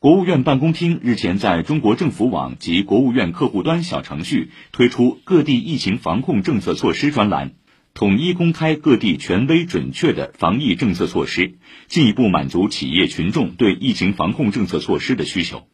国务院办公厅日前在中国政府网及国务院客户端小程序推出各地疫情防控政策措施专栏统一公开各地权威准确的防疫政策措施进一步满足企业群众对疫情防控政策措施的需求。